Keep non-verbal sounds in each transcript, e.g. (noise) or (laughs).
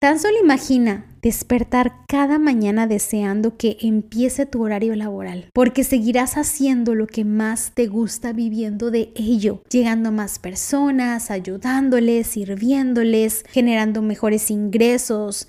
Tan solo imagina despertar cada mañana deseando que empiece tu horario laboral, porque seguirás haciendo lo que más te gusta viviendo de ello, llegando a más personas, ayudándoles, sirviéndoles, generando mejores ingresos,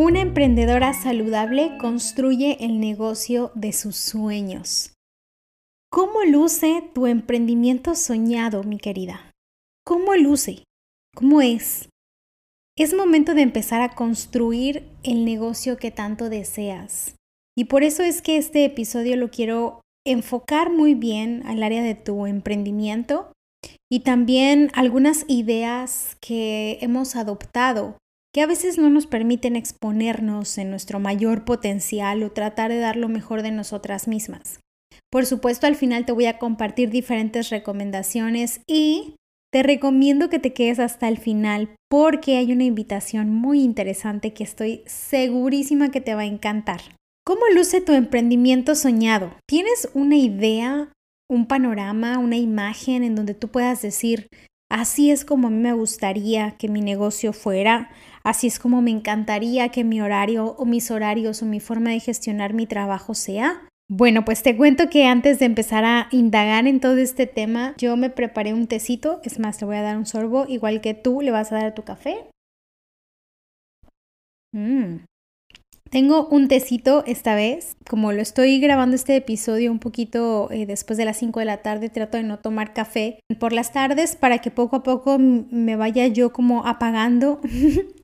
Una emprendedora saludable construye el negocio de sus sueños. ¿Cómo luce tu emprendimiento soñado, mi querida? ¿Cómo luce? ¿Cómo es? Es momento de empezar a construir el negocio que tanto deseas. Y por eso es que este episodio lo quiero enfocar muy bien al área de tu emprendimiento y también algunas ideas que hemos adoptado que a veces no nos permiten exponernos en nuestro mayor potencial o tratar de dar lo mejor de nosotras mismas. Por supuesto, al final te voy a compartir diferentes recomendaciones y te recomiendo que te quedes hasta el final porque hay una invitación muy interesante que estoy segurísima que te va a encantar. ¿Cómo luce tu emprendimiento soñado? ¿Tienes una idea, un panorama, una imagen en donde tú puedas decir, así es como a mí me gustaría que mi negocio fuera? Así es como me encantaría que mi horario o mis horarios o mi forma de gestionar mi trabajo sea. Bueno, pues te cuento que antes de empezar a indagar en todo este tema, yo me preparé un tecito, es más, le voy a dar un sorbo, igual que tú le vas a dar a tu café. Mmm, tengo un tecito esta vez, como lo estoy grabando este episodio un poquito eh, después de las 5 de la tarde, trato de no tomar café por las tardes para que poco a poco me vaya yo como apagando (laughs)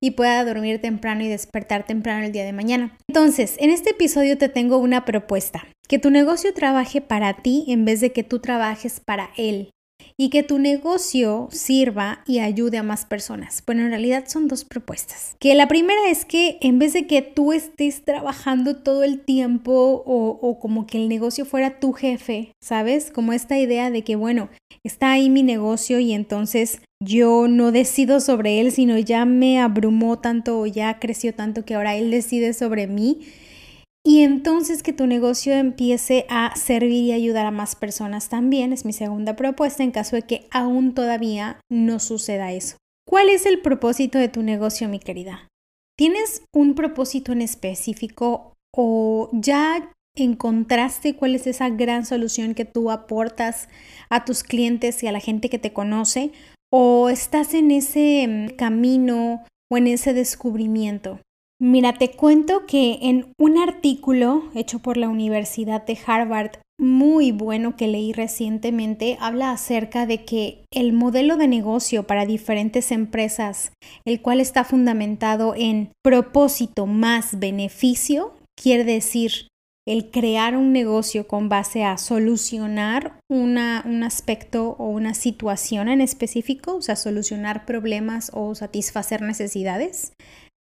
y pueda dormir temprano y despertar temprano el día de mañana. Entonces, en este episodio te tengo una propuesta, que tu negocio trabaje para ti en vez de que tú trabajes para él y que tu negocio sirva y ayude a más personas. Bueno, en realidad son dos propuestas. Que la primera es que en vez de que tú estés trabajando todo el tiempo o, o, como que el negocio fuera tu jefe, ¿sabes? Como esta idea de que, bueno, está ahí mi negocio y entonces yo no decido sobre él, sino ya me abrumó tanto o ya creció tanto que ahora él decide sobre mí y entonces que tu negocio empiece a servir y ayudar a más personas también, es mi segunda propuesta en caso de que aún todavía no suceda eso. ¿Cuál es el propósito de tu negocio, mi querida? ¿Tienes un propósito en específico o ya encontraste cuál es esa gran solución que tú aportas a tus clientes y a la gente que te conoce? ¿O estás en ese mm, camino o en ese descubrimiento? Mira, te cuento que en un artículo hecho por la Universidad de Harvard, muy bueno que leí recientemente, habla acerca de que el modelo de negocio para diferentes empresas, el cual está fundamentado en propósito más beneficio, quiere decir el crear un negocio con base a solucionar una, un aspecto o una situación en específico, o sea, solucionar problemas o satisfacer necesidades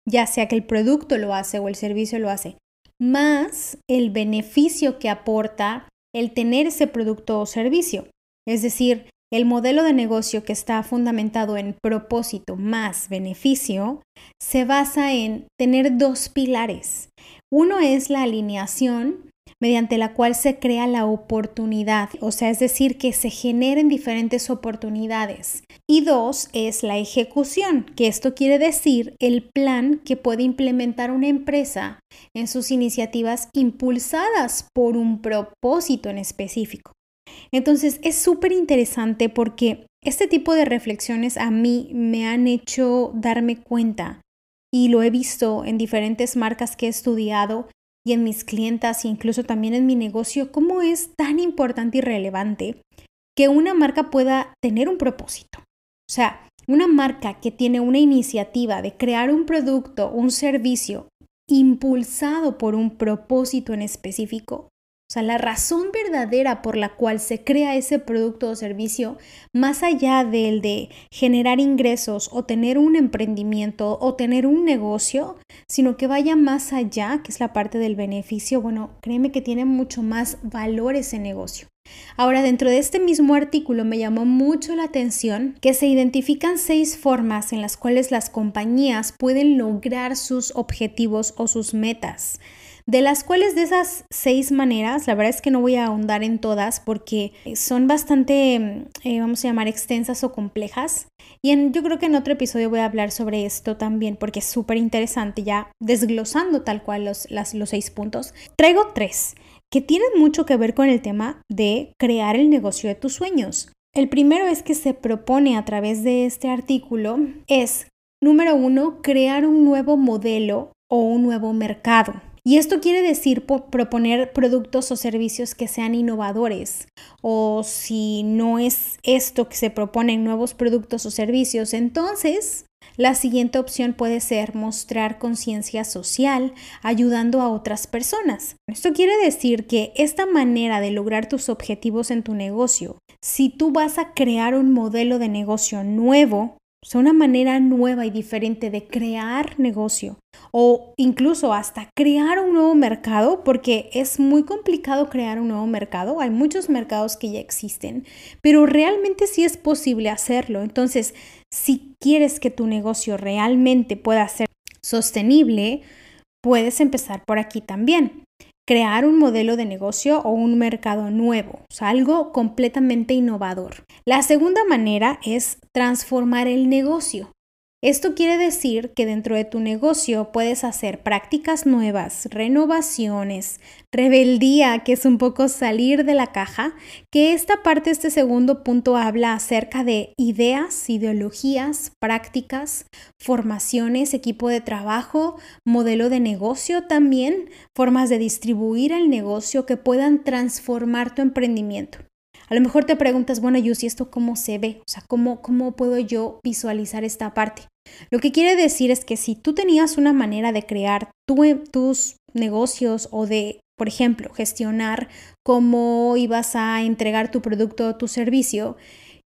ya sea que el producto lo hace o el servicio lo hace, más el beneficio que aporta el tener ese producto o servicio. Es decir, el modelo de negocio que está fundamentado en propósito más beneficio se basa en tener dos pilares. Uno es la alineación mediante la cual se crea la oportunidad, o sea, es decir, que se generen diferentes oportunidades. Y dos es la ejecución, que esto quiere decir el plan que puede implementar una empresa en sus iniciativas impulsadas por un propósito en específico. Entonces es súper interesante porque este tipo de reflexiones a mí me han hecho darme cuenta y lo he visto en diferentes marcas que he estudiado y en mis clientas e incluso también en mi negocio, cómo es tan importante y relevante que una marca pueda tener un propósito. O sea, una marca que tiene una iniciativa de crear un producto, un servicio impulsado por un propósito en específico, O sea, la razón verdadera por la cual se crea ese producto o servicio, más allá del de generar ingresos o tener un emprendimiento o tener un negocio, sino que vaya más allá, que es la parte del beneficio, bueno, créeme que tiene mucho más valor ese negocio. Ahora, dentro de este mismo artículo me llamó mucho la atención que se identifican seis formas en las cuales las compañías pueden lograr sus objetivos o sus metas de las cuales de esas seis maneras, la verdad es que no voy a ahondar en todas porque son bastante, eh, vamos a llamar, extensas o complejas. Y en, yo creo que en otro episodio voy a hablar sobre esto también porque es súper interesante ya desglosando tal cual los, los seis puntos. Traigo tres que tienen mucho que ver con el tema de crear el negocio de tus sueños. El primero es que se propone a través de este artículo es, número uno, crear un nuevo modelo o un nuevo mercado. Y esto quiere decir proponer productos o servicios que sean innovadores. O si no es esto que se proponen nuevos productos o servicios, entonces la siguiente opción puede ser mostrar conciencia social ayudando a otras personas. Esto quiere decir que esta manera de lograr tus objetivos en tu negocio, si tú vas a crear un modelo de negocio nuevo, o una manera nueva y diferente de crear negocio o incluso hasta crear un nuevo mercado, porque es muy complicado crear un nuevo mercado. Hay muchos mercados que ya existen, pero realmente sí es posible hacerlo. Entonces, si quieres que tu negocio realmente pueda ser sostenible, puedes empezar por aquí también crear un modelo de negocio o un mercado nuevo, o sea, algo completamente innovador. La segunda manera es transformar el negocio. Esto quiere decir que dentro de tu negocio puedes hacer prácticas nuevas, renovaciones, rebeldía, que es un poco salir de la caja, que esta parte, este segundo punto habla acerca de ideas, ideologías, prácticas, formaciones, equipo de trabajo, modelo de negocio también, formas de distribuir el negocio que puedan transformar tu emprendimiento. A lo mejor te preguntas, bueno, Yusi, ¿esto cómo se ve? O sea, ¿cómo, ¿cómo puedo yo visualizar esta parte? Lo que quiere decir es que si tú tenías una manera de crear tus negocios o de, por ejemplo, gestionar cómo ibas a entregar tu producto o tu servicio,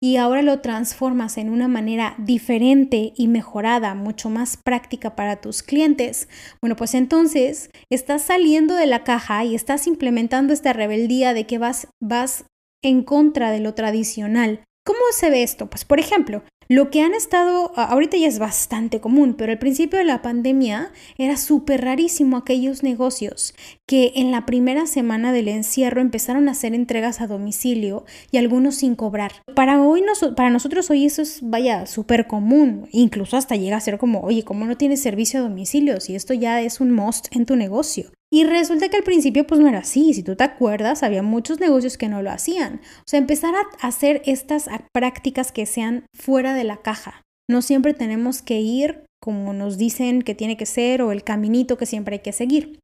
y ahora lo transformas en una manera diferente y mejorada, mucho más práctica para tus clientes, bueno, pues entonces estás saliendo de la caja y estás implementando esta rebeldía de que vas, vas en contra de lo tradicional. ¿Cómo se ve esto? Pues por ejemplo, lo que han estado, ahorita ya es bastante común, pero al principio de la pandemia era súper rarísimo aquellos negocios que en la primera semana del encierro empezaron a hacer entregas a domicilio y algunos sin cobrar. Para, hoy para nosotros hoy eso es, vaya, súper común, incluso hasta llega a ser como, oye, ¿cómo no tienes servicio a domicilio? Si esto ya es un must en tu negocio. Y resulta que al principio pues no era así, si tú te acuerdas, había muchos negocios que no lo hacían. O sea, empezar a hacer estas prácticas que sean fuera de la caja. No siempre tenemos que ir como nos dicen que tiene que ser o el caminito que siempre hay que seguir.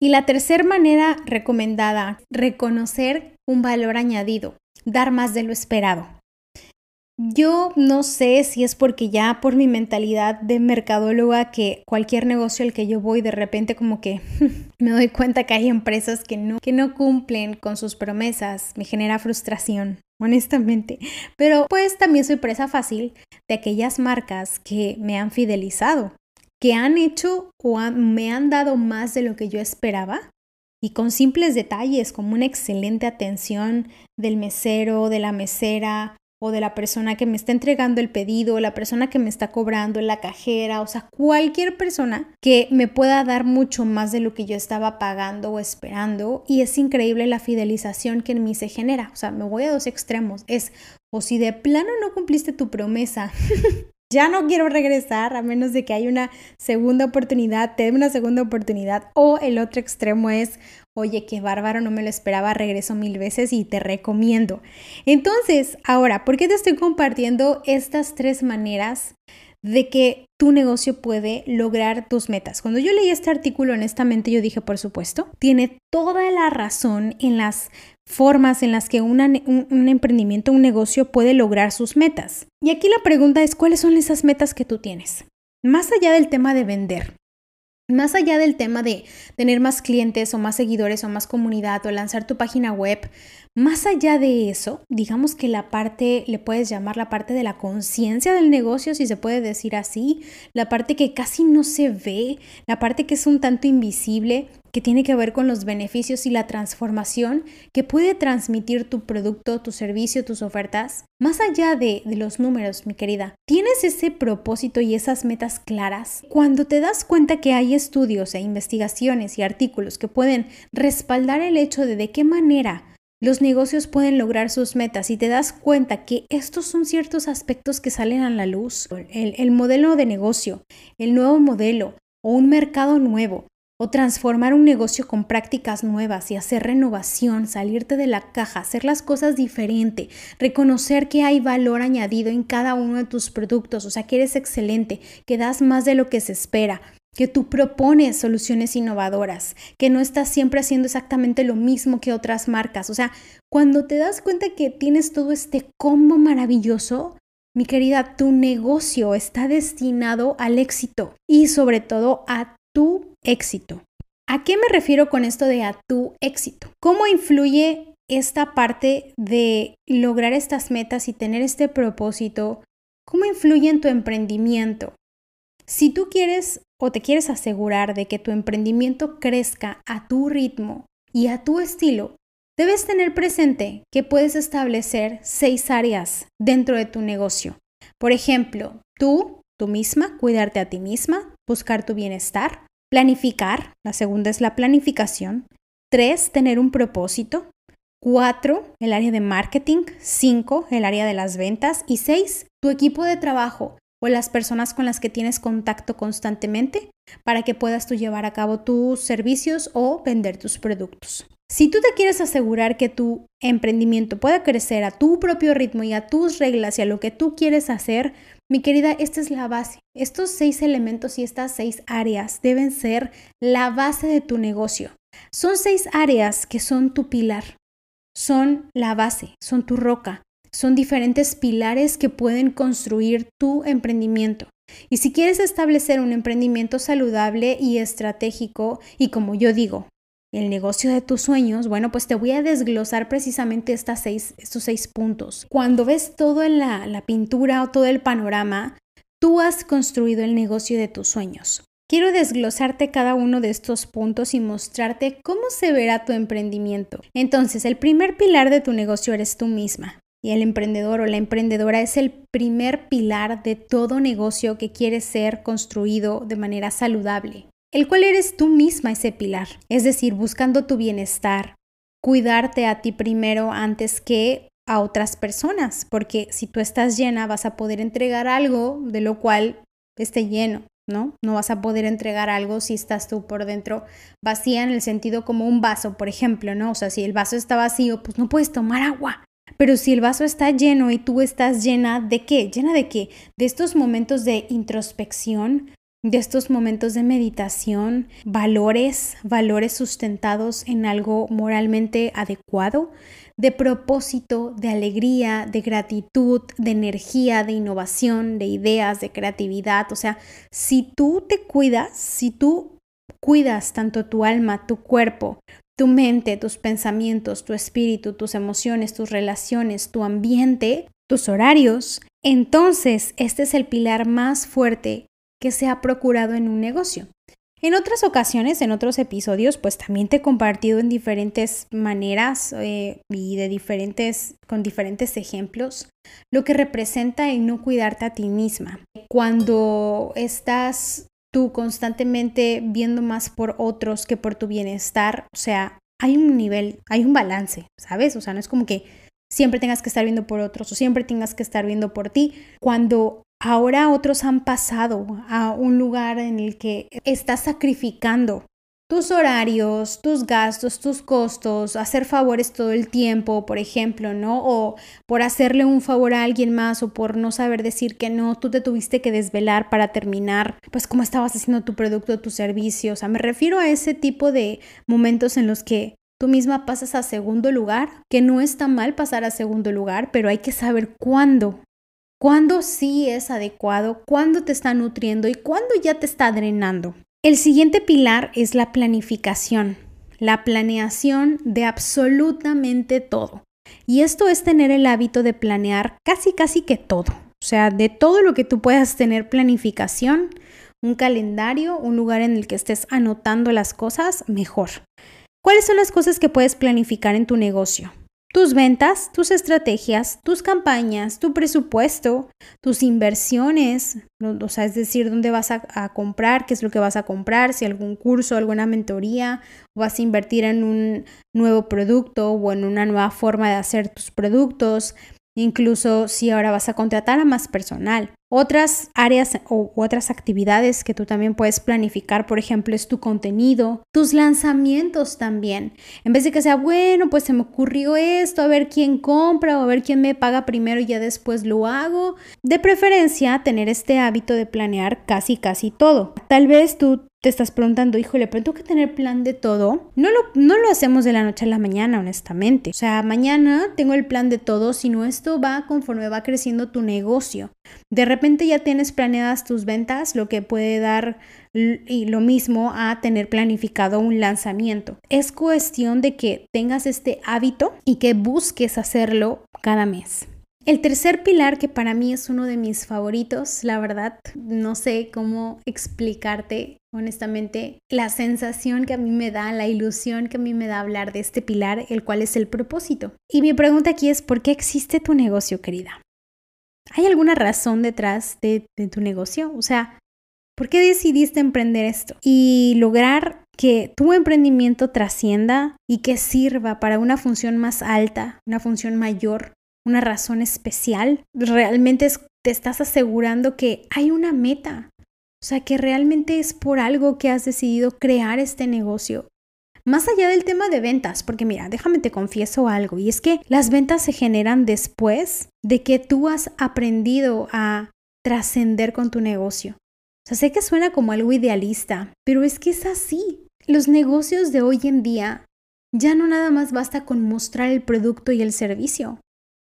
Y la tercera manera recomendada, reconocer un valor añadido, dar más de lo esperado. Yo no sé si es porque ya por mi mentalidad de mercadóloga que cualquier negocio al que yo voy de repente como que (laughs) me doy cuenta que hay empresas que no, que no cumplen con sus promesas, me genera frustración, honestamente. Pero pues también soy presa fácil de aquellas marcas que me han fidelizado, que han hecho o me han dado más de lo que yo esperaba y con simples detalles como una excelente atención del mesero, de la mesera o de la persona que me está entregando el pedido, la persona que me está cobrando, la cajera, o sea, cualquier persona que me pueda dar mucho más de lo que yo estaba pagando o esperando. Y es increíble la fidelización que en mí se genera. O sea, me voy a dos extremos. Es, o si de plano no cumpliste tu promesa. (laughs) ya no quiero regresar a menos de que haya una segunda oportunidad, te dé una segunda oportunidad. O el otro extremo es, Oye, qué bárbaro, no me lo esperaba, regreso mil veces y te recomiendo. Entonces, ahora, ¿por qué te estoy compartiendo estas tres maneras de que tu negocio puede lograr tus metas? Cuando yo leí este artículo, honestamente, yo dije, por supuesto, tiene toda la razón en las formas en las que un, un, emprendimiento, un negocio puede lograr sus metas. Y aquí la pregunta es, ¿cuáles son esas metas que tú tienes? Más allá del tema de vender, Más allá del tema de tener más clientes o más seguidores o más comunidad o lanzar tu página web, más allá de eso, digamos que la parte, le puedes llamar la parte de la conciencia del negocio, si se puede decir así, la parte que casi no se ve, la parte que es un tanto invisible, que tiene que ver con los beneficios y la transformación que puede transmitir tu producto, tu servicio, tus ofertas. Más allá de, los números, mi querida, ¿tienes ese propósito y esas metas claras? Cuando te das cuenta que hay estudios e investigaciones y artículos que pueden respaldar el hecho de de qué manera los negocios pueden lograr sus metas y te das cuenta que estos son ciertos aspectos que salen a la luz. El, el, modelo de negocio, el nuevo modelo o un mercado nuevo o transformar un negocio con prácticas nuevas y hacer renovación, salirte de la caja, hacer las cosas diferente, reconocer que hay valor añadido en cada uno de tus productos, o sea, que eres excelente, que das más de lo que se espera, que tú propones soluciones innovadoras, que no estás siempre haciendo exactamente lo mismo que otras marcas. O sea, cuando te das cuenta que tienes todo este combo maravilloso, mi querida, tu negocio está destinado al éxito y sobre todo a tu éxito. ¿A qué me refiero con esto de a tu éxito? ¿Cómo influye esta parte de lograr estas metas y tener este propósito? ¿Cómo influye en tu emprendimiento? Si tú quieres o te quieres asegurar de que tu emprendimiento crezca a tu ritmo y a tu estilo, debes tener presente que puedes establecer seis áreas dentro de tu negocio. Por ejemplo, tú, tú misma, cuidarte a ti misma, buscar tu bienestar, planificar, la segunda es la planificación, tres, tener un propósito, cuatro, el área de marketing, cinco, el área de las ventas y seis, tu equipo de trabajo o las personas con las que tienes contacto constantemente para que puedas tú llevar a cabo tus servicios o vender tus productos. Si tú te quieres asegurar que tu emprendimiento pueda crecer a tu propio ritmo y a tus reglas y a lo que tú quieres hacer, mi querida, esta es la base. Estos seis elementos y estas seis áreas deben ser la base de tu negocio. Son seis áreas que son tu pilar, son la base, son tu roca, son diferentes pilares que pueden construir tu emprendimiento. Y si quieres establecer un emprendimiento saludable y estratégico, y como yo digo, el negocio de tus sueños, bueno, pues te voy a desglosar precisamente estos seis puntos. Cuando ves todo en la, la pintura o todo el panorama, tú has construido el negocio de tus sueños. Quiero desglosarte cada uno de estos puntos y mostrarte cómo se verá tu emprendimiento. Entonces, el primer pilar de tu negocio eres tú misma. Y el emprendedor o la emprendedora es el primer pilar de todo negocio que quiere ser construido de manera saludable, el cual eres tú misma ese pilar, es decir, buscando tu bienestar, cuidarte a ti primero antes que a otras personas, porque si tú estás llena vas a poder entregar algo de lo cual esté lleno, ¿no? No vas a poder entregar algo si estás tú por dentro vacía en el sentido como un vaso, por ejemplo, ¿no? O sea, si el vaso está vacío, pues no puedes tomar agua. Pero si el vaso está lleno y tú estás llena de qué? ¿Llena de qué? De estos momentos de introspección, de estos momentos de meditación, valores, valores sustentados en algo moralmente adecuado, de propósito, de alegría, de gratitud, de energía, de innovación, de ideas, de creatividad. O sea, si tú te cuidas, si tú cuidas tanto tu alma, tu cuerpo, tu mente, tus pensamientos, tu espíritu, tus emociones, tus relaciones, tu ambiente, tus horarios, entonces este es el pilar más fuerte que se ha procurado en un negocio. En otras ocasiones, en otros episodios, pues también te he compartido en diferentes maneras eh, y de diferentes, con diferentes ejemplos lo que representa el no cuidarte a ti misma. Cuando estás tú constantemente viendo más por otros que por tu bienestar, o sea, hay un nivel, hay un balance, ¿sabes? O sea, no es como que siempre tengas que estar viendo por otros o siempre tengas que estar viendo por ti. Cuando ahora otros han pasado a un lugar en el que estás sacrificando tus horarios, tus gastos, tus costos, hacer favores todo el tiempo, por ejemplo, ¿no? O por hacerle un favor a alguien más o por no saber decir que no, tú te tuviste que desvelar para terminar, pues cómo estabas haciendo tu producto, tu servicio. O sea, me refiero a ese tipo de momentos en los que tú misma pasas a segundo lugar, que no está mal pasar a segundo lugar, pero hay que saber cuándo. Cuándo sí es adecuado, cuándo te está nutriendo y cuándo ya te está drenando. El siguiente pilar es la planificación, la planeación de absolutamente todo. Y esto es tener el hábito de planear casi, casi que todo. O sea, de todo lo que tú puedas tener planificación, un calendario, un lugar en el que estés anotando las cosas, mejor. ¿Cuáles son las cosas que puedes planificar en tu negocio? Tus ventas, tus estrategias, tus campañas, tu presupuesto, tus inversiones, o sea, es decir, dónde vas a, comprar, qué es lo que vas a comprar, si algún curso, alguna mentoría, vas a invertir en un nuevo producto o en una nueva forma de hacer tus productos, incluso si ahora vas a contratar a más personal. Otras áreas o otras actividades que tú también puedes planificar, por ejemplo, es tu contenido, tus lanzamientos también. En vez de que sea, bueno, pues se me ocurrió esto, a ver quién compra o a ver quién me paga primero y ya después lo hago. De preferencia, tener este hábito de planear casi, casi todo. Tal vez tú te estás preguntando, híjole, pero tengo que tener plan de todo. No lo, no lo hacemos de la noche a la mañana, honestamente. O sea, mañana tengo el plan de todo, sino esto va conforme va creciendo tu negocio. De repente ya tienes planeadas tus ventas, lo que puede dar y lo mismo a tener planificado un lanzamiento. Es cuestión de que tengas este hábito y que busques hacerlo cada mes. El tercer pilar, que para mí es uno de mis favoritos, la verdad, no sé cómo explicarte honestamente la sensación que a mí me da, la ilusión que a mí me da hablar de este pilar, el cual es el propósito. Y mi pregunta aquí es, ¿por qué existe tu negocio, querida? ¿Hay alguna razón detrás de, tu negocio? O sea, ¿por qué decidiste emprender esto? Y lograr que tu emprendimiento trascienda y que sirva para una función más alta, una función mayor una razón especial, realmente te estás asegurando que hay una meta, o sea, que realmente es por algo que has decidido crear este negocio. Más allá del tema de ventas, porque mira, déjame te confieso algo, y es que las ventas se generan después de que tú has aprendido a trascender con tu negocio. O sea, sé que suena como algo idealista, pero es que es así. Los negocios de hoy en día ya no nada más basta con mostrar el producto y el servicio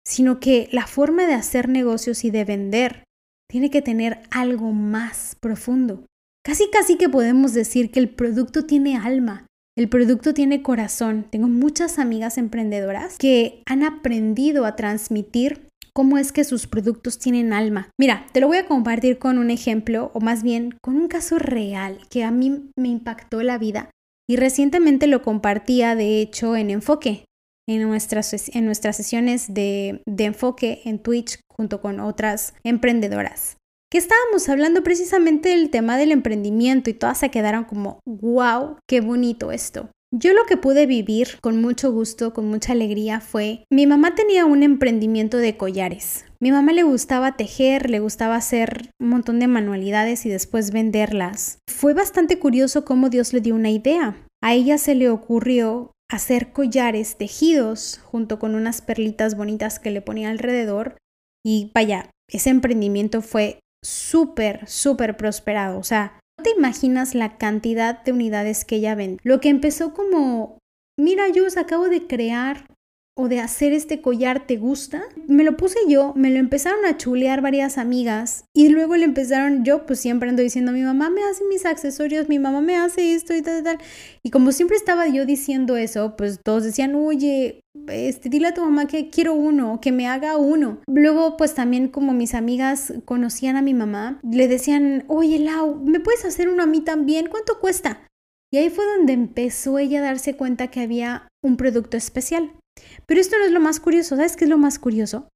sino que la forma de hacer negocios y de vender tiene que tener algo más profundo. Casi casi que podemos decir que el producto tiene alma, el producto tiene corazón. Tengo muchas amigas emprendedoras que han aprendido a transmitir cómo es que sus productos tienen alma. Mira, te lo voy a compartir con un ejemplo, o más bien con un caso real que a mí me impactó la vida. Y recientemente lo compartía, de hecho, en Enfoque, en nuestras, en nuestras sesiones de, de enfoque en Twitch junto con otras emprendedoras que estábamos hablando precisamente del tema del emprendimiento y todas se quedaron como, wow, qué bonito esto. Yo lo que pude vivir con mucho gusto, con mucha alegría fue, mi mamá tenía un emprendimiento de collares. Mi mamá le gustaba tejer, le gustaba hacer un montón de manualidades y después venderlas. Fue bastante curioso cómo Dios le dio una idea. A ella se le ocurrió hacer collares tejidos junto con unas perlitas bonitas que le ponía alrededor. Y vaya, ese emprendimiento fue súper, súper prosperado. O sea, no te imaginas la cantidad de unidades que ella vende. Lo que empezó como, mira, yo acabo de crear o de hacer este collar te gusta? Me lo puse yo, me lo empezaron a chulear varias amigas y luego le empezaron, yo pues siempre ando diciendo, mi mamá me hace mis accesorios, mi mamá me hace esto y tal, y tal. Y como siempre estaba yo diciendo eso, pues todos decían, oye, este, dile a tu mamá que quiero uno, que me haga uno. Luego, pues también como mis amigas conocían a mi mamá, le decían, oye, Lau, ¿me puedes hacer uno a mí también? ¿Cuánto cuesta? Y ahí fue donde empezó ella a darse cuenta que había un producto especial. Pero esto no es lo más curioso, ¿sabes qué es lo más curioso?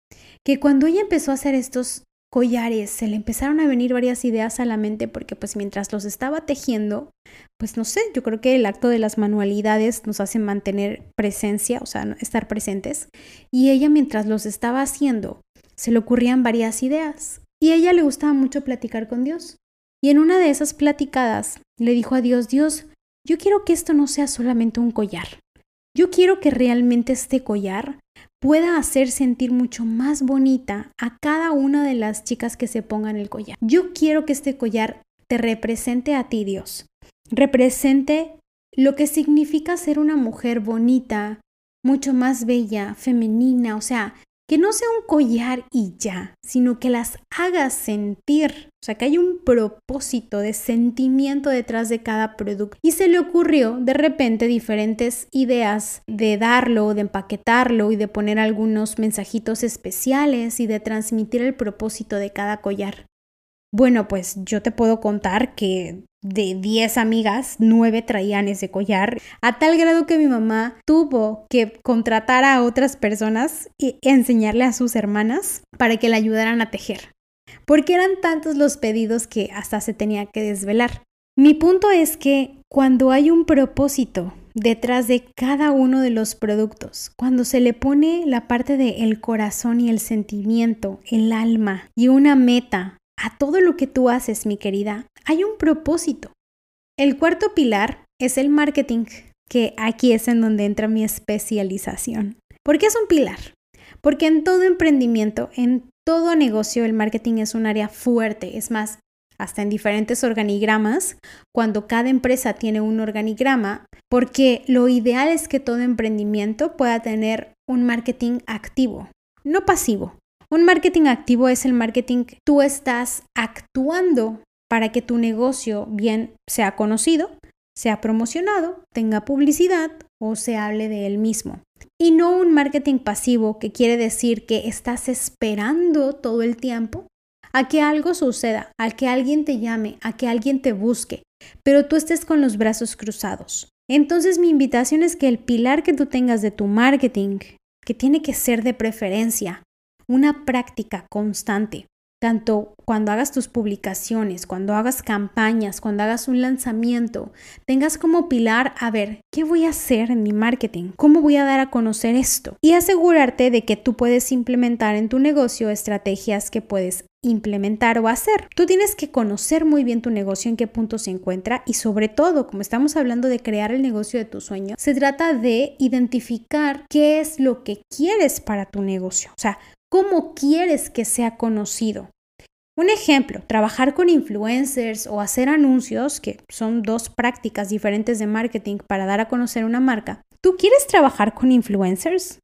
Que cuando ella empezó a hacer estos collares, se le empezaron a venir varias ideas a la mente porque pues mientras los estaba tejiendo, pues no sé, yo creo que el acto de las manualidades nos hace mantener presencia, o sea, estar presentes. Y ella mientras los estaba haciendo, se le ocurrían varias ideas. Y ella le gustaba mucho platicar con Dios. Y en una de esas platicadas le dijo a Dios, Dios, yo quiero que esto no sea solamente un collar. Yo quiero que realmente este collar pueda hacer sentir mucho más bonita a cada una de las chicas que se pongan el collar. Yo quiero que este collar te represente a ti, Dios. Represente lo que significa ser una mujer bonita, mucho más bella, femenina, o sea, que no sea un collar y ya, sino que las hagas sentir. O sea, que hay un propósito de sentimiento detrás de cada producto. Y se le ocurrió de repente diferentes ideas de darlo, de empaquetarlo y de poner algunos mensajitos especiales y de transmitir el propósito de cada collar. Bueno, pues yo te puedo contar que de 10 amigas, 9 traían ese collar, a tal grado que mi mamá tuvo que contratar a otras personas y enseñarle a sus hermanas para que la ayudaran a tejer. Porque eran tantos los pedidos que hasta se tenía que desvelar. Mi punto es que cuando hay un propósito detrás de cada uno de los productos, cuando se le pone la parte del el corazón y el sentimiento, el alma y una meta a todo lo que tú haces, mi querida, hay un propósito. El cuarto pilar es el marketing, que aquí es en donde entra mi especialización. ¿Por qué es un pilar? Porque en todo emprendimiento, en todo negocio, el marketing es un área fuerte. Es más, hasta en diferentes organigramas, cuando cada empresa tiene un organigrama, porque lo ideal es que todo emprendimiento pueda tener un marketing activo, no pasivo. Un marketing activo es el marketing tú estás actuando para que tu negocio bien sea conocido, sea promocionado, tenga publicidad o se hable de él mismo. Y no un marketing pasivo que quiere decir que estás esperando todo el tiempo a que algo suceda, a que alguien te llame, a que alguien te busque, pero tú estés con los brazos cruzados. Entonces mi invitación es que el pilar que tú tengas de tu marketing, que tiene que ser de preferencia, una práctica constante, tanto cuando hagas tus publicaciones, cuando hagas campañas, cuando hagas un lanzamiento, tengas como pilar, a ver, ¿qué voy a hacer en mi marketing? ¿Cómo voy a dar a conocer esto? Y asegurarte de que tú puedes implementar en tu negocio estrategias que puedes implementar o hacer. Tú tienes que conocer muy bien tu negocio, en qué punto se encuentra y sobre todo, como estamos hablando de crear el negocio de tu sueño, se trata de identificar qué es lo que quieres para tu negocio. O sea, cómo quieres que sea conocido. Un ejemplo, trabajar con influencers o hacer anuncios, que son dos prácticas diferentes de marketing para dar a conocer una marca. ¿Tú quieres trabajar con influencers?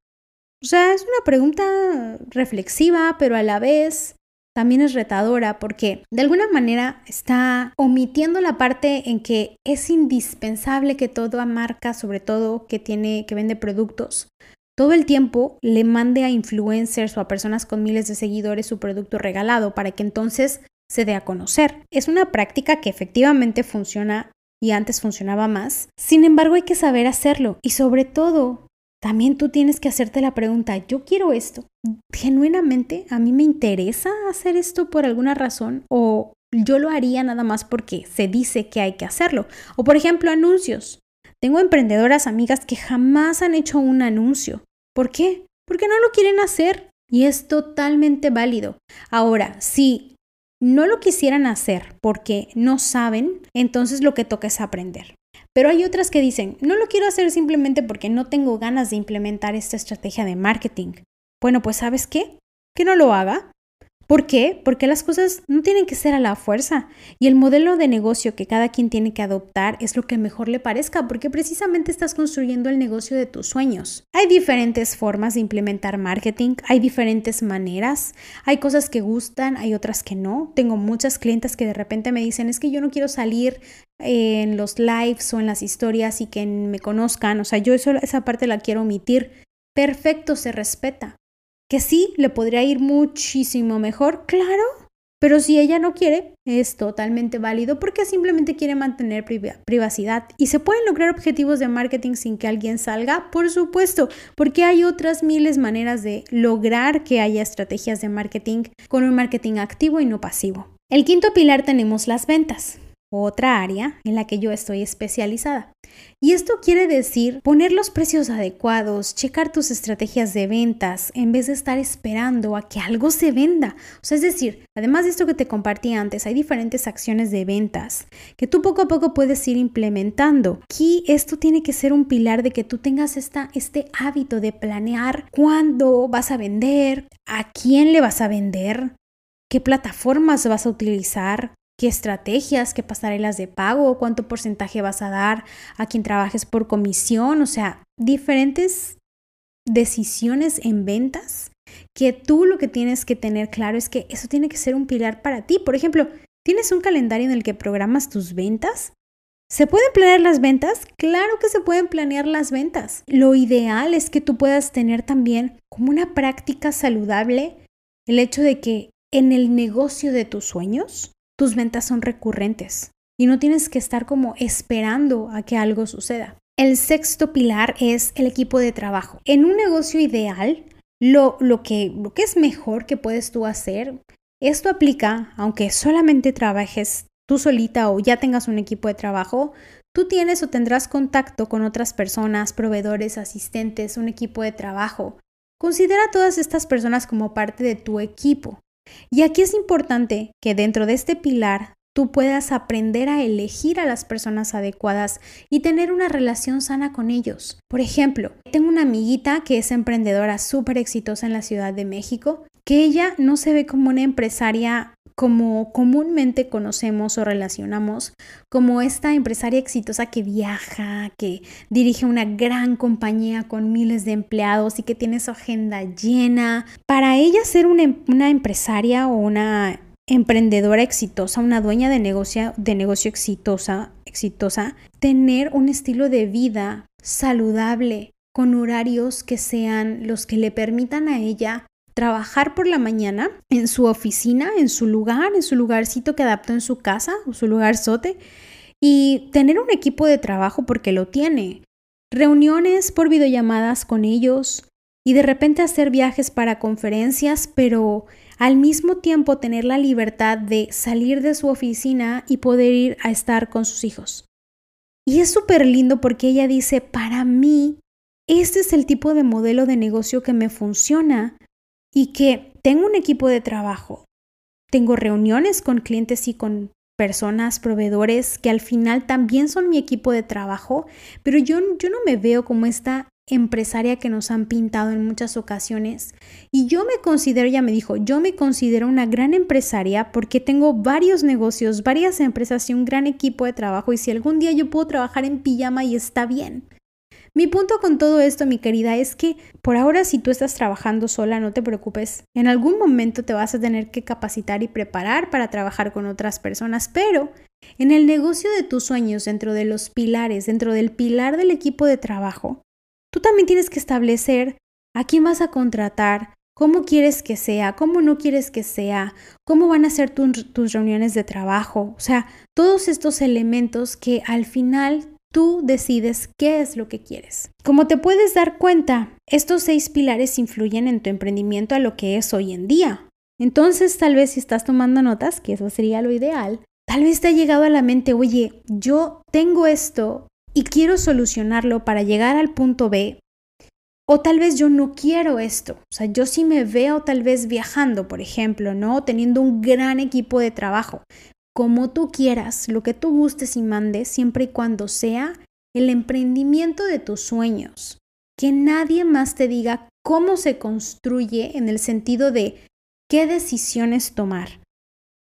O sea, es una pregunta reflexiva, pero a la vez también es retadora porque de alguna manera está omitiendo la parte en que es indispensable que toda marca, sobre todo que tiene que vende productos, todo el tiempo le mande a influencers o a personas con miles de seguidores su producto regalado para que entonces se dé a conocer. Es una práctica que efectivamente funciona y antes funcionaba más. Sin embargo, hay que saber hacerlo y sobre todo, también tú tienes que hacerte la pregunta, yo quiero esto. Genuinamente, a mí me interesa hacer esto por alguna razón o yo lo haría nada más porque se dice que hay que hacerlo. O por ejemplo, anuncios. Tengo emprendedoras amigas que jamás han hecho un anuncio ¿Por qué? Porque no lo quieren hacer y es totalmente válido. Ahora, si no lo quisieran hacer porque no saben, entonces lo que toca es aprender. Pero hay otras que dicen, no lo quiero hacer simplemente porque no tengo ganas de implementar esta estrategia de marketing. Bueno, pues sabes qué? Que no lo haga ¿Por qué? Porque las cosas no tienen que ser a la fuerza y el modelo de negocio que cada quien tiene que adoptar es lo que mejor le parezca porque precisamente estás construyendo el negocio de tus sueños. Hay diferentes formas de implementar marketing, hay diferentes maneras, hay cosas que gustan, hay otras que no. Tengo muchas clientes que de repente me dicen es que yo no quiero salir en los lives o en las historias y que me conozcan, o sea, yo esa parte la quiero omitir. Perfecto, se respeta que sí le podría ir muchísimo mejor, claro, pero si ella no quiere, es totalmente válido porque simplemente quiere mantener privacidad. ¿Y se pueden lograr objetivos de marketing sin que alguien salga? Por supuesto, porque hay otras miles maneras de lograr que haya estrategias de marketing con un marketing activo y no pasivo. El quinto pilar tenemos las ventas otra área en la que yo estoy especializada. Y esto quiere decir poner los precios adecuados, checar tus estrategias de ventas en vez de estar esperando a que algo se venda. O sea, es decir, además de esto que te compartí antes, hay diferentes acciones de ventas que tú poco a poco puedes ir implementando. Aquí esto tiene que ser un pilar de que tú tengas esta, este hábito de planear cuándo vas a vender, a quién le vas a vender, qué plataformas vas a utilizar, qué estrategias, qué pasarelas de pago, cuánto porcentaje vas a dar a quien trabajes por comisión, o sea, diferentes decisiones en ventas que tú lo que tienes que tener claro es que eso tiene que ser un pilar para ti. Por ejemplo, ¿tienes un calendario en el que programas tus ventas? ¿Se pueden planear las ventas? Claro que se pueden planear las ventas. Lo ideal es que tú puedas tener también como una práctica saludable el hecho de que en el negocio de tus sueños, tus ventas son recurrentes y no tienes que estar como esperando a que algo suceda. El sexto pilar es el equipo de trabajo. En un negocio ideal, lo, que, que es mejor que puedes tú hacer, esto aplica aunque solamente trabajes tú solita o ya tengas un equipo de trabajo, tú tienes o tendrás contacto con otras personas, proveedores, asistentes, un equipo de trabajo. Considera a todas estas personas como parte de tu equipo. Y aquí es importante que dentro de este pilar tú puedas aprender a elegir a las personas adecuadas y tener una relación sana con ellos. Por ejemplo, tengo una amiguita que es emprendedora súper exitosa en la Ciudad de México, que ella no se ve como una empresaria como comúnmente conocemos o relacionamos como esta empresaria exitosa que viaja, que dirige una gran compañía con miles de empleados y que tiene su agenda llena. Para ella ser una, em-, empresaria o una emprendedora exitosa, una dueña de negocio, de negocio exitosa, exitosa, tener un estilo de vida saludable, con horarios que sean los que le permitan a ella trabajar por la mañana en su oficina, en su lugar, en su lugarcito que adaptó en su casa o su lugar sote y tener un equipo de trabajo porque lo tiene. Reuniones por videollamadas con ellos y de repente hacer viajes para conferencias, pero al mismo tiempo tener la libertad de salir de su oficina y poder ir a estar con sus hijos. Y es súper lindo porque ella dice, para mí, este es el tipo de modelo de negocio que me funciona y que tengo un equipo de trabajo, tengo reuniones con clientes y con personas, proveedores que al final también son mi equipo de trabajo, pero yo, yo no me veo como esta empresaria que nos han pintado en muchas ocasiones. Y yo me considero, ya me dijo, yo me considero una gran empresaria porque tengo varios negocios, varias empresas y un gran equipo de trabajo y si algún día yo puedo trabajar en pijama y está bien. Mi punto con todo esto, mi querida, es que por ahora si tú estás trabajando sola, no te preocupes. En algún momento te vas a tener que capacitar y preparar para trabajar con otras personas, pero en el negocio de tus sueños, dentro de los pilares, dentro del pilar del equipo de trabajo, Tú también tienes que establecer a quién vas a contratar, cómo quieres que sea, cómo no quieres que sea, cómo van a ser tus reuniones de trabajo, o sea, todos estos elementos que al final tú decides qué es lo que quieres. Como te puedes dar cuenta, estos seis pilares influyen en tu emprendimiento a lo que es hoy en día. Entonces, tal vez si estás tomando notas, que eso sería lo ideal, tal vez te ha llegado a la mente, oye, yo tengo esto y quiero solucionarlo para llegar al punto B, o tal vez yo no quiero esto. O sea, yo sí me veo tal vez viajando, por ejemplo, ¿no? Teniendo un gran equipo de trabajo. Como tú quieras, lo que tú gustes y mandes, siempre y cuando sea el emprendimiento de tus sueños. Que nadie más te diga cómo se construye en el sentido de qué decisiones tomar.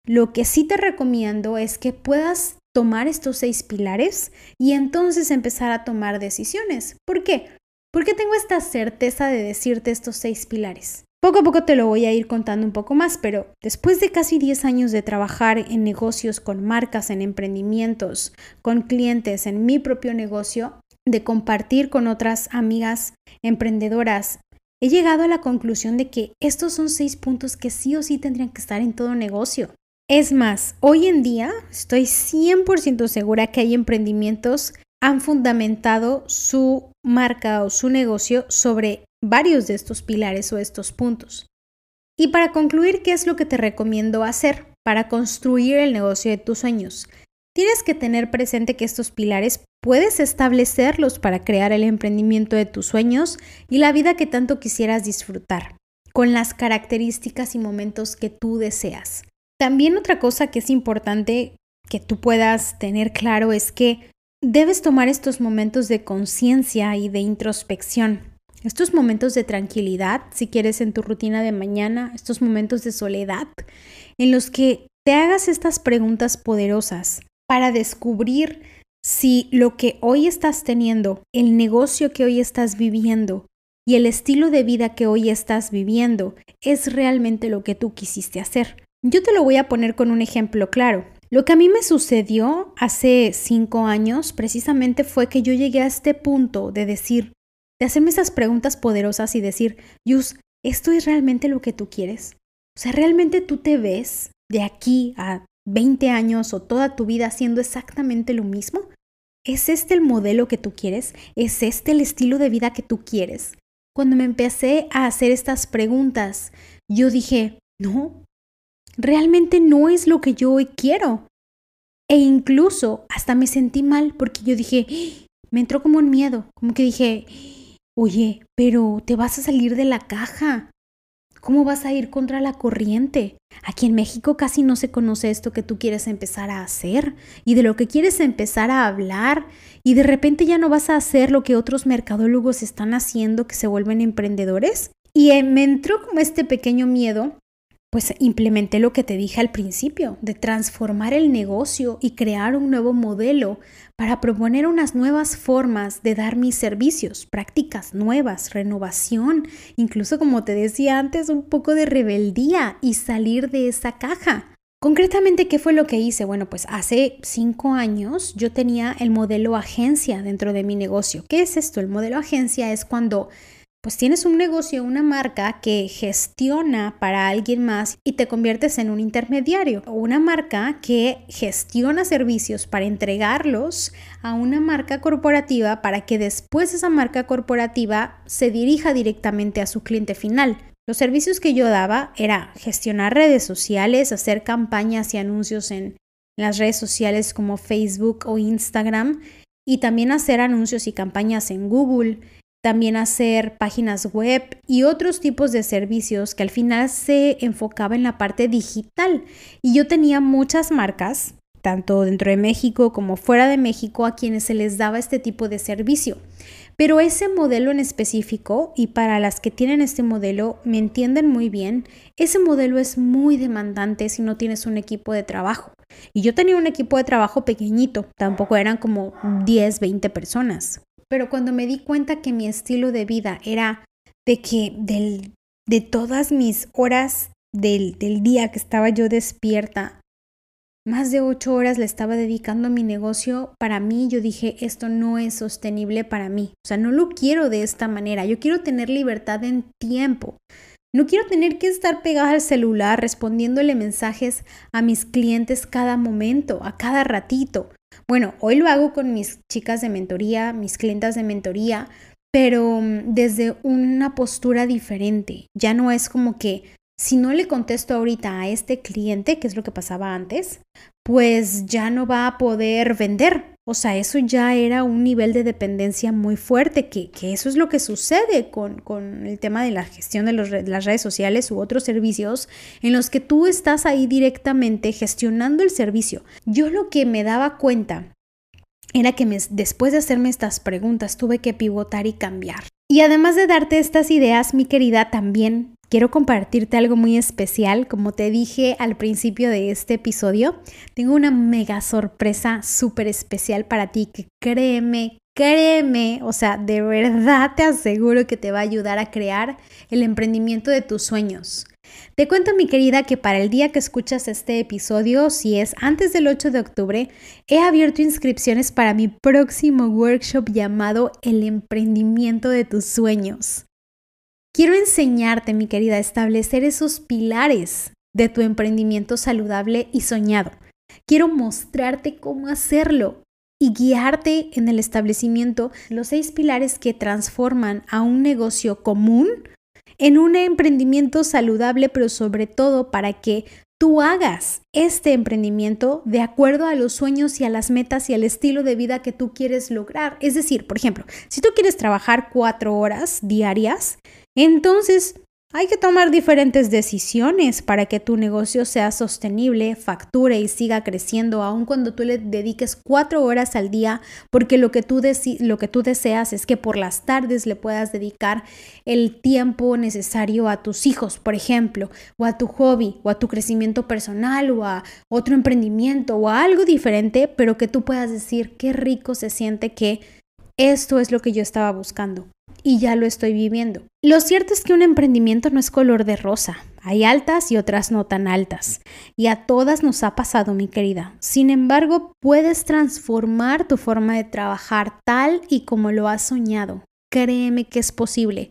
Lo que sí te recomiendo es que puedas tomar estos seis pilares y entonces empezar a tomar decisiones. ¿Por qué? Porque tengo esta certeza de decirte estos seis pilares. Poco a poco te lo voy a ir contando un poco más, pero después de casi 10 años de trabajar en negocios con marcas, en emprendimientos, con clientes, en mi propio negocio, de compartir con otras amigas emprendedoras, he llegado a la conclusión de que estos son seis puntos que sí o sí tendrían que estar en todo negocio. Es más, hoy en día estoy 100% segura que hay emprendimientos han fundamentado su marca o su negocio sobre varios de estos pilares o estos puntos. Y para concluir, ¿qué es lo que te recomiendo hacer para construir el negocio de tus sueños? Tienes que tener presente que estos pilares puedes establecerlos para crear el emprendimiento de tus sueños y la vida que tanto quisieras disfrutar, con las características y momentos que tú deseas. También otra cosa que es importante que tú puedas tener claro es que debes tomar estos momentos de conciencia y de introspección. Estos momentos de tranquilidad, si quieres en tu rutina de mañana, estos momentos de soledad, en los que te hagas estas preguntas poderosas para descubrir si lo que hoy estás teniendo, el negocio que hoy estás viviendo y el estilo de vida que hoy estás viviendo es realmente lo que tú quisiste hacer. Yo te lo voy a poner con un ejemplo claro. Lo que a mí me sucedió hace cinco años precisamente fue que yo llegué a este punto de decir, de hacerme esas preguntas poderosas y decir, Yus, ¿esto es realmente lo que tú quieres? O sea, ¿realmente tú te ves de aquí a 20 años o toda tu vida haciendo exactamente lo mismo? ¿Es este el modelo que tú quieres? ¿Es este el estilo de vida que tú quieres? Cuando me empecé a hacer estas preguntas, yo dije, no, realmente no es lo que yo hoy quiero. E incluso hasta me sentí mal porque yo dije, me entró como un miedo, como que dije, oye, pero te vas a salir de la caja. ¿Cómo vas a ir contra la corriente? Aquí en México casi no se conoce esto que tú quieres empezar a hacer y de lo que quieres empezar a hablar y de repente ya no vas a hacer lo que otros mercadólogos están haciendo que se vuelven emprendedores. Y eh, me entró como este pequeño miedo pues implementé lo que te dije al principio, de transformar el negocio y crear un nuevo modelo para proponer unas nuevas formas de dar mis servicios, prácticas nuevas, renovación, incluso como te decía antes, un poco de rebeldía y salir de esa caja. Concretamente, ¿qué fue lo que hice? Bueno, pues hace cinco años yo tenía el modelo agencia dentro de mi negocio. ¿Qué es esto? El modelo agencia es cuando pues tienes un negocio, una marca que gestiona para alguien más y te conviertes en un intermediario. O una marca que gestiona servicios para entregarlos a una marca corporativa para que después esa marca corporativa se dirija directamente a su cliente final. Los servicios que yo daba era gestionar redes sociales, hacer campañas y anuncios en las redes sociales como Facebook o Instagram y también hacer anuncios y campañas en Google también hacer páginas web y otros tipos de servicios que al final se enfocaba en la parte digital. Y yo tenía muchas marcas, tanto dentro de México como fuera de México, a quienes se les daba este tipo de servicio. Pero ese modelo en específico, y para las que tienen este modelo, me entienden muy bien, ese modelo es muy demandante si no tienes un equipo de trabajo. Y yo tenía un equipo de trabajo pequeñito, tampoco eran como 10, 20 personas. Pero cuando me di cuenta que mi estilo de vida era de que del, de todas mis horas del, del día que estaba yo despierta, más de ocho horas le estaba dedicando a mi negocio, para mí yo dije, esto no es sostenible para mí. O sea, no lo quiero de esta manera. Yo quiero tener libertad en tiempo. No quiero tener que estar pegada al celular respondiéndole mensajes a mis clientes cada momento, a cada ratito. Bueno, hoy lo hago con mis chicas de mentoría, mis clientas de mentoría, pero mm, desde una postura diferente. Ya no es como que si no le contesto ahorita a este cliente, que es lo que pasaba antes, pues ya no va a poder vender. O sea, eso ya era un nivel de dependencia muy fuerte, que, eso es lo que sucede con, el tema de la gestión de, de, las redes sociales u otros servicios en los que tú estás ahí directamente gestionando el servicio. Yo lo que me daba cuenta era que después de hacerme estas preguntas tuve que pivotar y cambiar. Y además de darte estas ideas, mi querida, también quiero compartirte algo muy especial. Como te dije al principio de este episodio, tengo una mega sorpresa súper especial para ti que créeme, créeme, o sea, de verdad te aseguro que te va a ayudar a crear el emprendimiento de tus sueños. Te cuento, mi querida, que para el día que escuchas este episodio, si es antes del 8 de octubre, he abierto inscripciones para mi próximo workshop llamado El emprendimiento de tus sueños. Quiero enseñarte, mi querida, a establecer esos pilares de tu emprendimiento saludable y soñado. Quiero mostrarte cómo hacerlo y guiarte en el establecimiento los seis pilares que transforman a un negocio común en un emprendimiento saludable, pero sobre todo para que tú hagas este emprendimiento de acuerdo a los sueños y a las metas y al estilo de vida que tú quieres lograr. Es decir, por ejemplo, si tú quieres trabajar cuatro horas diarias, entonces hay que tomar diferentes decisiones para que tu negocio sea sostenible, facture y siga creciendo, aun cuando tú le dediques cuatro horas al día, porque lo que, tú lo que tú deseas es que por las tardes le puedas dedicar el tiempo necesario a tus hijos, por ejemplo, o a tu hobby, o a tu crecimiento personal, o a otro emprendimiento, o a algo diferente, pero que tú puedas decir qué rico se siente que esto es lo que yo estaba buscando y ya lo estoy viviendo. Lo cierto es que un emprendimiento no es color de rosa. Hay altas y otras no tan altas. Y a todas nos ha pasado, mi querida. Sin embargo, puedes transformar tu forma de trabajar tal y como lo has soñado. Créeme que es posible.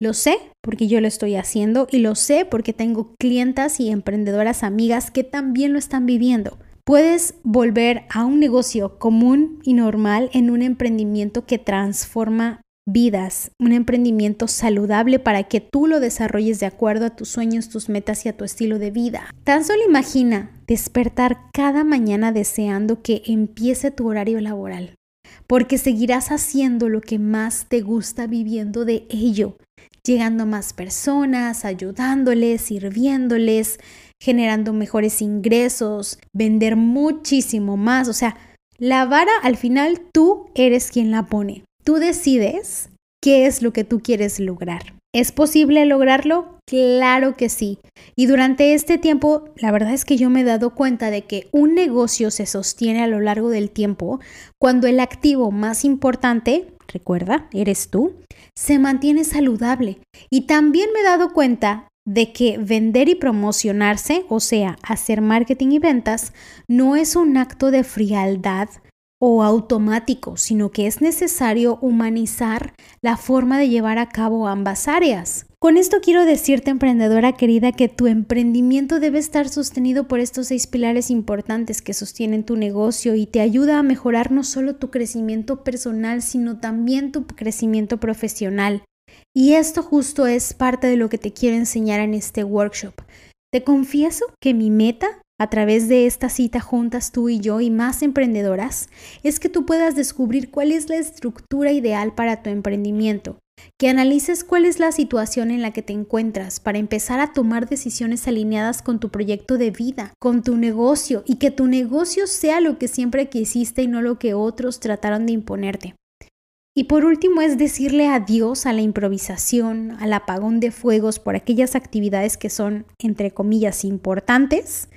Lo sé porque yo lo estoy haciendo y lo sé porque tengo clientas y emprendedoras amigas que también lo están viviendo. Puedes volver a un negocio común y normal en un emprendimiento que transforma vidas, un emprendimiento saludable para que tú lo desarrolles de acuerdo a tus sueños, tus metas y a tu estilo de vida. Tan solo imagina despertar cada mañana deseando que empiece tu horario laboral, porque seguirás haciendo lo que más te gusta viviendo de ello, llegando a más personas, ayudándoles, sirviéndoles, generando mejores ingresos, vender muchísimo más, o sea, la vara al final tú eres quien la pone. Tú decides qué es lo que tú quieres lograr. ¿Es posible lograrlo? Claro que sí. Y durante este tiempo, la verdad es que yo me he dado cuenta de que un negocio se sostiene a lo largo del tiempo cuando el activo más importante, recuerda, eres tú, se mantiene saludable. Y también me he dado cuenta de que vender y promocionarse, o sea, hacer marketing y ventas, no es un acto de frialdad o automático, sino que es necesario humanizar la forma de llevar a cabo ambas áreas. Con esto quiero decirte, emprendedora querida, que tu emprendimiento debe estar sostenido por estos seis pilares importantes que sostienen tu negocio y te ayuda a mejorar no solo tu crecimiento personal, sino también tu crecimiento profesional. Y esto justo es parte de lo que te quiero enseñar en este workshop. Te confieso que mi meta a través de esta cita juntas tú y yo y más emprendedoras es que tú puedas descubrir cuál es la estructura ideal para tu emprendimiento, que analices cuál es la situación en la que te encuentras para empezar a tomar decisiones alineadas con tu proyecto de vida, con tu negocio y que tu negocio sea lo que siempre quisiste y no lo que otros trataron de imponerte. Y por último es decirle adiós a la improvisación, al apagón de fuegos por aquellas actividades que son, entre comillas, importantes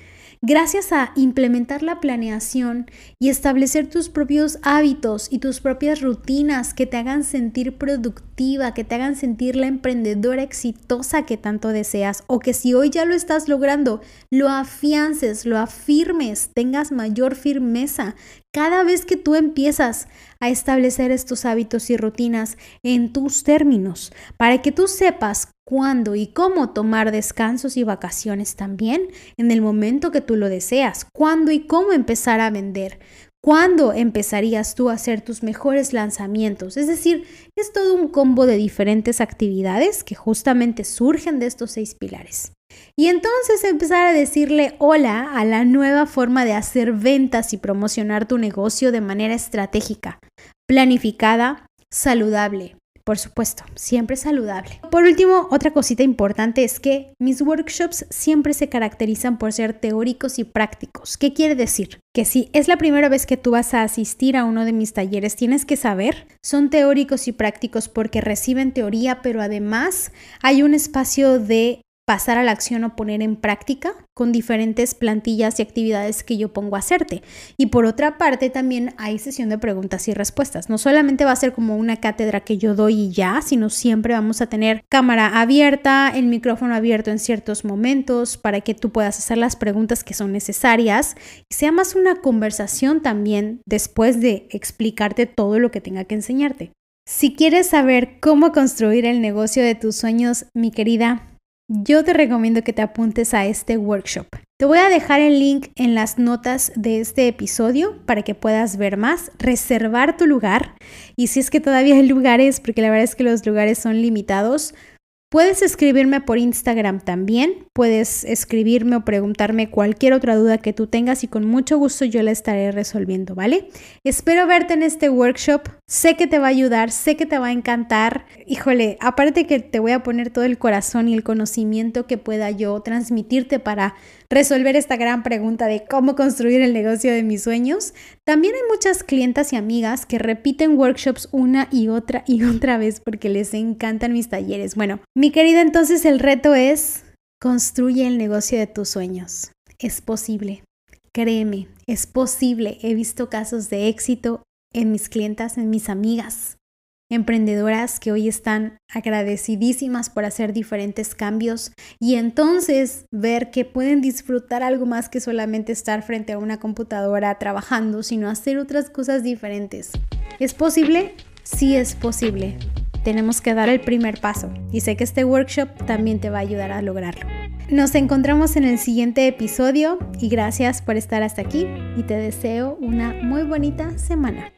gracias a implementar la planeación y establecer tus propios hábitos y tus propias rutinas que te hagan sentir productiva, que te hagan sentir la emprendedora exitosa que tanto deseas o que si hoy ya lo estás logrando, lo afiances, lo afirmes, tengas mayor firmeza. Cada vez que tú empiezas a establecer estos hábitos y rutinas en tus términos, para que tú sepas cuándo y cómo tomar descansos y vacaciones también en el momento que tú lo deseas, cuándo y cómo empezar a vender, cuándo empezarías tú a hacer tus mejores lanzamientos. Es decir, es todo un combo de diferentes actividades que justamente surgen de estos seis pilares. Y entonces empezar a decirle hola a la nueva forma de hacer ventas y promocionar tu negocio de manera estratégica, planificada, saludable, por supuesto, siempre saludable. Por último, otra cosita importante es que mis workshops siempre se caracterizan por ser teóricos y prácticos. ¿Qué quiere decir? Que si es la primera vez que tú vas a asistir a uno de mis talleres, tienes que saber, son teóricos y prácticos porque reciben teoría, pero además hay un espacio de pasar a la acción o poner en práctica con diferentes plantillas y actividades que yo pongo a hacerte. Y por otra parte también hay sesión de preguntas y respuestas. No solamente va a ser como una cátedra que yo doy y ya, sino siempre vamos a tener cámara abierta, el micrófono abierto en ciertos momentos para que tú puedas hacer las preguntas que son necesarias y sea más una conversación también después de explicarte todo lo que tenga que enseñarte. Si quieres saber cómo construir el negocio de tus sueños, mi querida, yo te recomiendo que te apuntes a este workshop. Te voy a dejar el link en las notas de este episodio para que puedas ver más, reservar tu lugar y si es que todavía hay lugares, porque la verdad es que los lugares son limitados, Puedes escribirme por Instagram también, puedes escribirme o preguntarme cualquier otra duda que tú tengas y con mucho gusto yo la estaré resolviendo, ¿vale? Espero verte en este workshop, sé que te va a ayudar, sé que te va a encantar. Híjole, aparte que te voy a poner todo el corazón y el conocimiento que pueda yo transmitirte para resolver esta gran pregunta de cómo construir el negocio de mis sueños. También hay muchas clientas y amigas que repiten workshops una y otra y (laughs) otra vez porque les encantan mis talleres. Bueno, mi querida, entonces el reto es construye el negocio de tus sueños. Es posible. Créeme, es posible. He visto casos de éxito en mis clientas, en mis amigas, emprendedoras que hoy están agradecidísimas por hacer diferentes cambios y entonces ver que pueden disfrutar algo más que solamente estar frente a una computadora trabajando, sino hacer otras cosas diferentes. ¿Es posible? Sí es posible. Tenemos que dar el primer paso y sé que este workshop también te va a ayudar a lograrlo. Nos encontramos en el siguiente episodio y gracias por estar hasta aquí y te deseo una muy bonita semana.